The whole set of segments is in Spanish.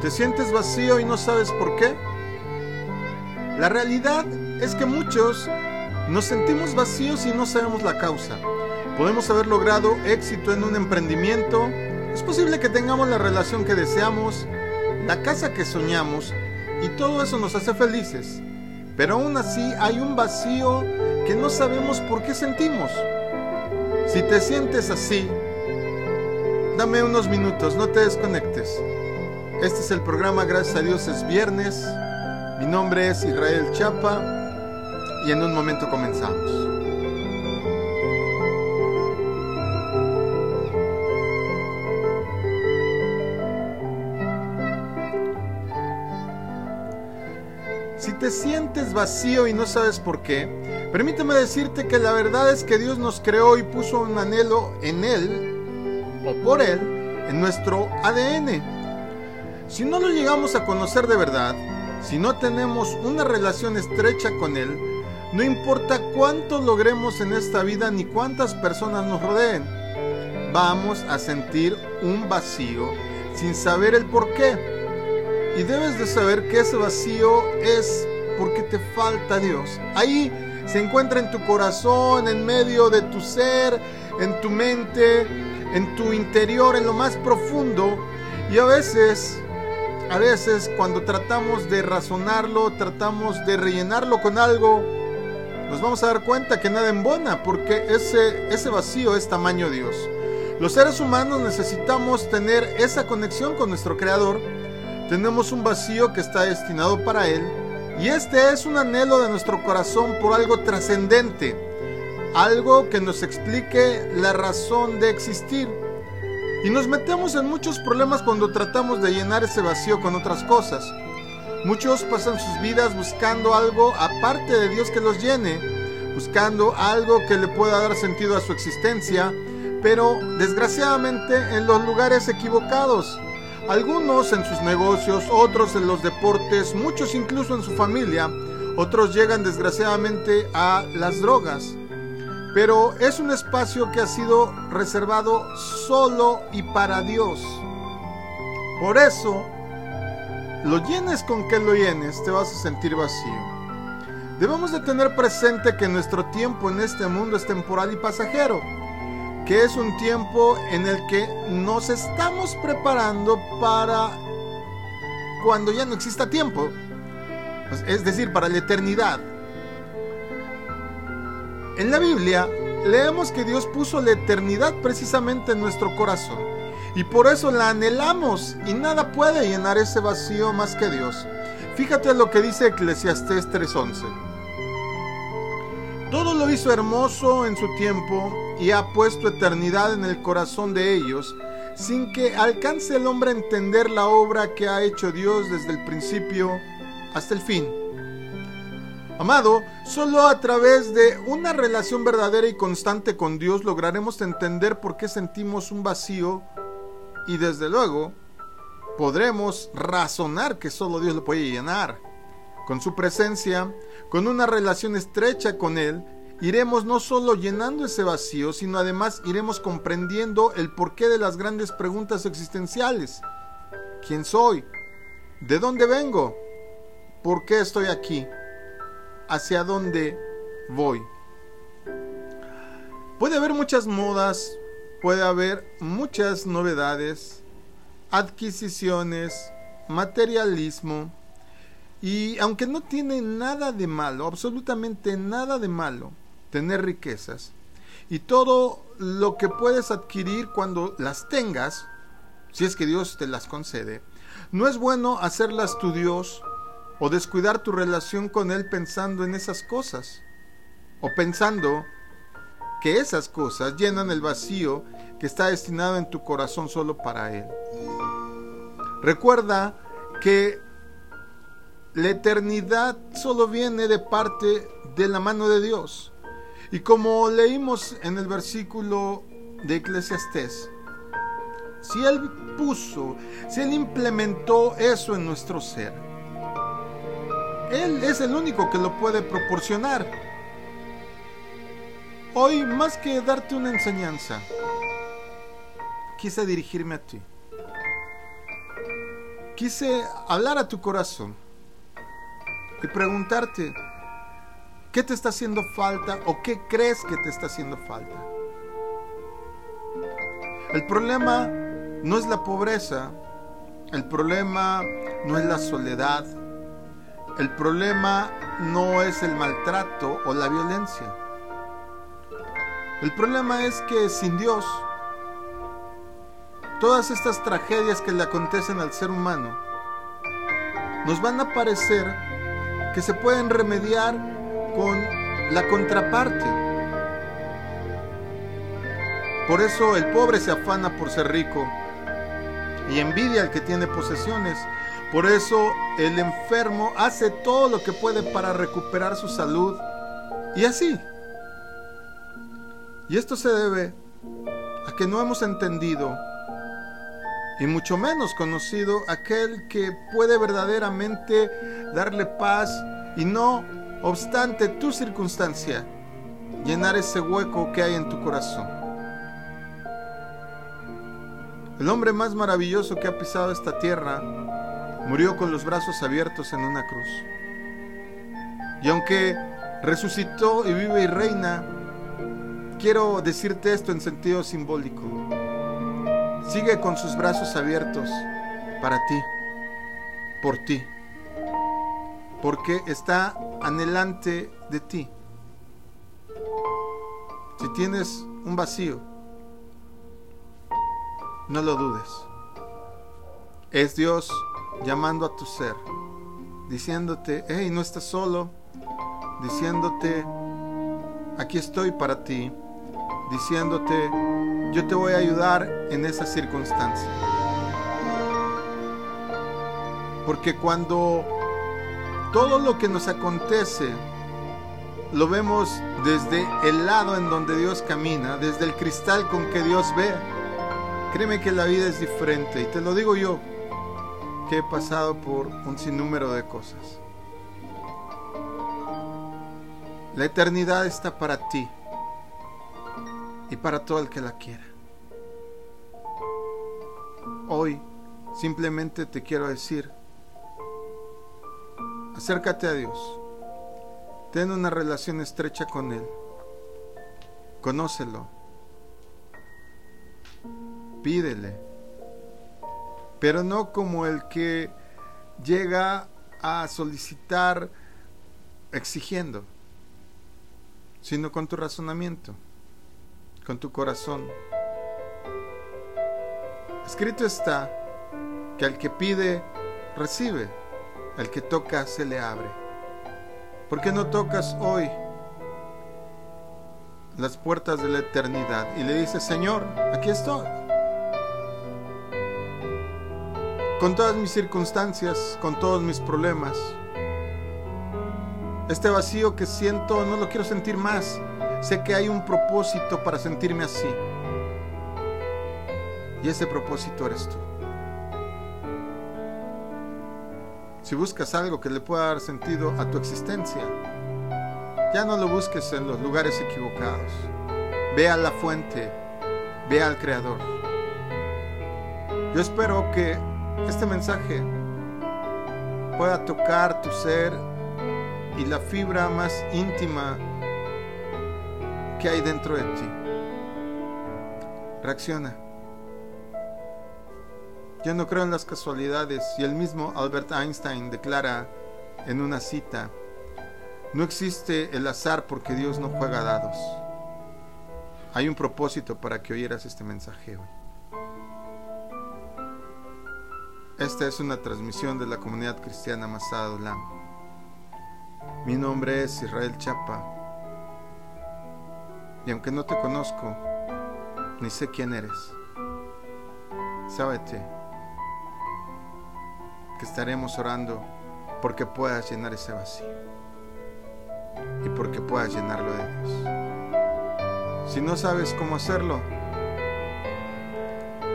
¿Te sientes vacío y no sabes por qué? La realidad es que muchos nos sentimos vacíos y no sabemos la causa. Podemos haber logrado éxito en un emprendimiento, es posible que tengamos la relación que deseamos, la casa que soñamos y todo eso nos hace felices. Pero aún así hay un vacío que no sabemos por qué sentimos. Si te sientes así, dame unos minutos, no te desconectes. Este es el programa Gracias a Dios es viernes. Mi nombre es Israel Chapa y en un momento comenzamos. Si te sientes vacío y no sabes por qué, permíteme decirte que la verdad es que Dios nos creó y puso un anhelo en Él, o por Él, en nuestro ADN. Si no lo llegamos a conocer de verdad, si no tenemos una relación estrecha con Él, no importa cuánto logremos en esta vida ni cuántas personas nos rodeen, vamos a sentir un vacío sin saber el por qué. Y debes de saber que ese vacío es porque te falta Dios. Ahí se encuentra en tu corazón, en medio de tu ser, en tu mente, en tu interior, en lo más profundo. Y a veces a veces cuando tratamos de razonarlo, tratamos de rellenarlo con algo, nos vamos a dar cuenta que nada embona, porque ese, ese vacío es tamaño Dios. Los seres humanos necesitamos tener esa conexión con nuestro Creador. Tenemos un vacío que está destinado para Él. Y este es un anhelo de nuestro corazón por algo trascendente. Algo que nos explique la razón de existir y nos metemos en muchos problemas cuando tratamos de llenar ese vacío con otras cosas. Muchos pasan sus vidas buscando algo aparte de Dios que los llene, buscando algo que le pueda dar sentido a su existencia, pero desgraciadamente en los lugares equivocados. Algunos en sus negocios, otros en los deportes, muchos incluso en su familia, otros llegan desgraciadamente a las drogas pero es un espacio que ha sido reservado solo y para Dios. Por eso, lo llenes con que lo llenes, te vas a sentir vacío. Debemos de tener presente que nuestro tiempo en este mundo es temporal y pasajero, que es un tiempo en el que nos estamos preparando para cuando ya no exista tiempo, es decir, para la eternidad. En la Biblia leemos que Dios puso la eternidad precisamente en nuestro corazón y por eso la anhelamos y nada puede llenar ese vacío más que Dios. Fíjate lo que dice Eclesiastés 3:11. Todo lo hizo hermoso en su tiempo y ha puesto eternidad en el corazón de ellos, sin que alcance el hombre a entender la obra que ha hecho Dios desde el principio hasta el fin. Amado, solo a través de una relación verdadera y constante con Dios lograremos entender por qué sentimos un vacío y desde luego podremos razonar que solo Dios lo puede llenar. Con su presencia, con una relación estrecha con Él, iremos no solo llenando ese vacío, sino además iremos comprendiendo el porqué de las grandes preguntas existenciales. ¿Quién soy? ¿De dónde vengo? ¿Por qué estoy aquí? Hacia dónde voy. Puede haber muchas modas, puede haber muchas novedades, adquisiciones, materialismo, y aunque no tiene nada de malo, absolutamente nada de malo, tener riquezas, y todo lo que puedes adquirir cuando las tengas, si es que Dios te las concede, no es bueno hacerlas tu Dios o descuidar tu relación con Él pensando en esas cosas, o pensando que esas cosas llenan el vacío que está destinado en tu corazón solo para Él. Recuerda que la eternidad solo viene de parte de la mano de Dios. Y como leímos en el versículo de Eclesiastés, si Él puso, si Él implementó eso en nuestro ser, él es el único que lo puede proporcionar. Hoy, más que darte una enseñanza, quise dirigirme a ti. quise hablar a tu corazón y preguntarte, ¿qué te está haciendo falta o qué crees que te está haciendo falta? El problema no es la pobreza, el problema no es la soledad, el problema no es el maltrato o la violencia. El problema es que sin Dios, todas estas tragedias que le acontecen al ser humano nos van a parecer que se pueden remediar con la contraparte. Por eso el pobre se afana por ser rico y envidia al que tiene posesiones. Por eso el enfermo hace todo lo que puede para recuperar su salud. Y así. Y esto se debe a que no hemos entendido y mucho menos conocido aquel que puede verdaderamente darle paz y no obstante tu circunstancia llenar ese hueco que hay en tu corazón. El hombre más maravilloso que ha pisado esta tierra murió con los brazos abiertos en una cruz. Y aunque resucitó y vive y reina, quiero decirte esto en sentido simbólico. Sigue con sus brazos abiertos para ti, por ti, porque está anhelante de ti. Si tienes un vacío, no lo dudes. Es Dios llamando a tu ser, diciéndote, hey, no estás solo, diciéndote, aquí estoy para ti, diciéndote, yo te voy a ayudar en esa circunstancia. Porque cuando todo lo que nos acontece lo vemos desde el lado en donde Dios camina, desde el cristal con que Dios ve, Créeme que la vida es diferente y te lo digo yo, que he pasado por un sinnúmero de cosas. La eternidad está para ti y para todo el que la quiera. Hoy simplemente te quiero decir, acércate a Dios, ten una relación estrecha con Él, conócelo pídele. Pero no como el que llega a solicitar exigiendo, sino con tu razonamiento, con tu corazón. Escrito está que al que pide, recibe, al que toca, se le abre. ¿Por qué no tocas hoy las puertas de la eternidad y le dices, Señor, aquí estoy? Con todas mis circunstancias, con todos mis problemas. Este vacío que siento no lo quiero sentir más. Sé que hay un propósito para sentirme así. Y ese propósito eres tú. Si buscas algo que le pueda dar sentido a tu existencia, ya no lo busques en los lugares equivocados. Ve a la fuente, ve al Creador. Yo espero que este mensaje pueda tocar tu ser y la fibra más íntima que hay dentro de ti. Reacciona. Yo no creo en las casualidades y el mismo Albert Einstein declara en una cita, no existe el azar porque Dios no juega dados. Hay un propósito para que oyeras este mensaje hoy. Esta es una transmisión de la comunidad cristiana Masada Olam. Mi nombre es Israel Chapa. Y aunque no te conozco, ni sé quién eres, sábete que estaremos orando porque puedas llenar ese vacío y porque puedas llenarlo de Dios. Si no sabes cómo hacerlo,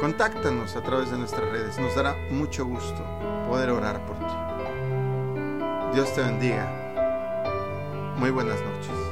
Contáctanos a través de nuestras redes. Nos dará mucho gusto poder orar por ti. Dios te bendiga. Muy buenas noches.